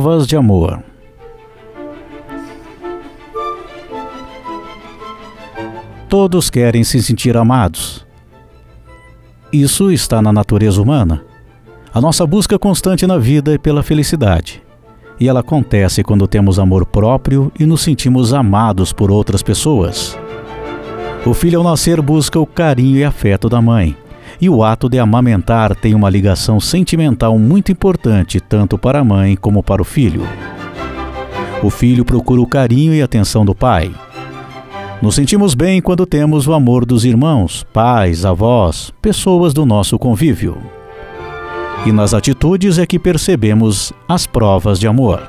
Provas de amor. Todos querem se sentir amados. Isso está na natureza humana. A nossa busca constante na vida é pela felicidade. E ela acontece quando temos amor próprio e nos sentimos amados por outras pessoas. O filho, ao nascer, busca o carinho e afeto da mãe. E o ato de amamentar tem uma ligação sentimental muito importante tanto para a mãe como para o filho. O filho procura o carinho e atenção do pai. Nos sentimos bem quando temos o amor dos irmãos, pais, avós, pessoas do nosso convívio. E nas atitudes é que percebemos as provas de amor.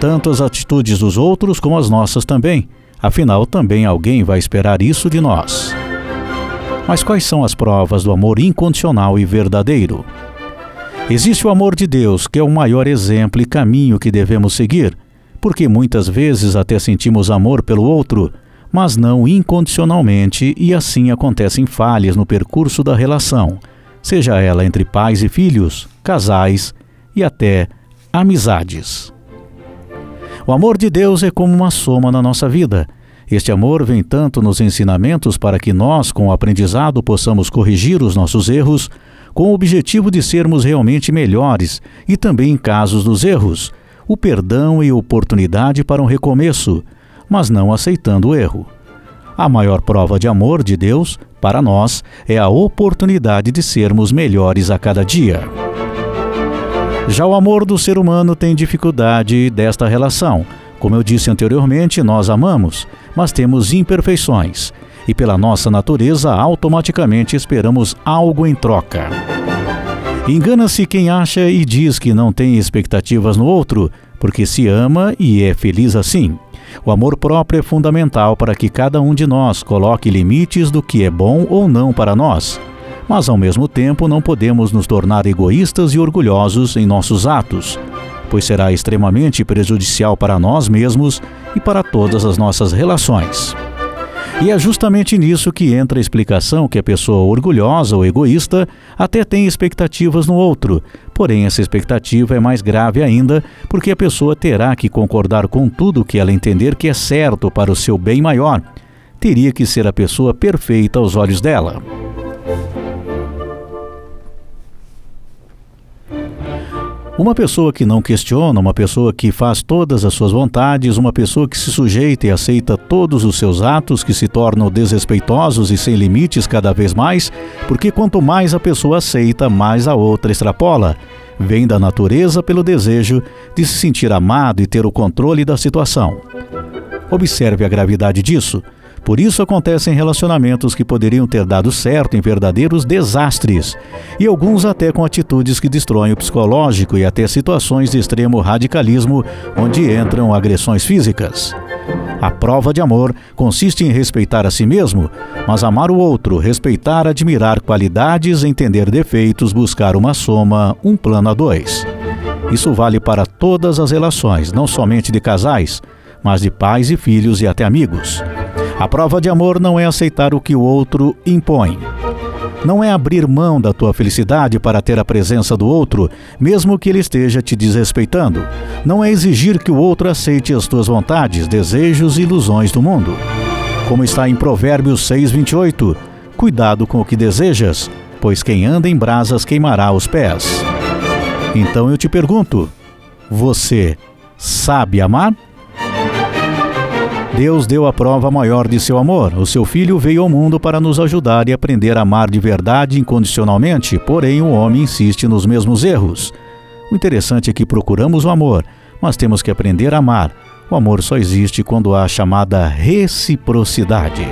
Tanto as atitudes dos outros como as nossas também, afinal, também alguém vai esperar isso de nós. Mas quais são as provas do amor incondicional e verdadeiro? Existe o amor de Deus, que é o maior exemplo e caminho que devemos seguir, porque muitas vezes até sentimos amor pelo outro, mas não incondicionalmente, e assim acontecem falhas no percurso da relação, seja ela entre pais e filhos, casais e até amizades. O amor de Deus é como uma soma na nossa vida. Este amor vem tanto nos ensinamentos para que nós, com o aprendizado, possamos corrigir os nossos erros, com o objetivo de sermos realmente melhores, e também em casos dos erros, o perdão e oportunidade para um recomeço, mas não aceitando o erro. A maior prova de amor de Deus para nós é a oportunidade de sermos melhores a cada dia. Já o amor do ser humano tem dificuldade desta relação. Como eu disse anteriormente, nós amamos, mas temos imperfeições e, pela nossa natureza, automaticamente esperamos algo em troca. Engana-se quem acha e diz que não tem expectativas no outro, porque se ama e é feliz assim. O amor próprio é fundamental para que cada um de nós coloque limites do que é bom ou não para nós. Mas ao mesmo tempo não podemos nos tornar egoístas e orgulhosos em nossos atos, pois será extremamente prejudicial para nós mesmos e para todas as nossas relações. E é justamente nisso que entra a explicação que a pessoa orgulhosa ou egoísta até tem expectativas no outro, porém essa expectativa é mais grave ainda porque a pessoa terá que concordar com tudo que ela entender que é certo para o seu bem maior. Teria que ser a pessoa perfeita aos olhos dela. Uma pessoa que não questiona, uma pessoa que faz todas as suas vontades, uma pessoa que se sujeita e aceita todos os seus atos que se tornam desrespeitosos e sem limites cada vez mais, porque quanto mais a pessoa aceita, mais a outra extrapola. Vem da natureza pelo desejo de se sentir amado e ter o controle da situação. Observe a gravidade disso. Por isso acontecem relacionamentos que poderiam ter dado certo em verdadeiros desastres, e alguns até com atitudes que destroem o psicológico e até situações de extremo radicalismo, onde entram agressões físicas. A prova de amor consiste em respeitar a si mesmo, mas amar o outro, respeitar, admirar qualidades, entender defeitos, buscar uma soma, um plano a dois. Isso vale para todas as relações, não somente de casais, mas de pais e filhos e até amigos. A prova de amor não é aceitar o que o outro impõe. Não é abrir mão da tua felicidade para ter a presença do outro, mesmo que ele esteja te desrespeitando. Não é exigir que o outro aceite as tuas vontades, desejos e ilusões do mundo. Como está em Provérbios 6:28, cuidado com o que desejas, pois quem anda em brasas queimará os pés. Então eu te pergunto: você sabe amar? Deus deu a prova maior de seu amor. O seu filho veio ao mundo para nos ajudar e aprender a amar de verdade incondicionalmente, porém o homem insiste nos mesmos erros. O interessante é que procuramos o amor, mas temos que aprender a amar. O amor só existe quando há a chamada reciprocidade.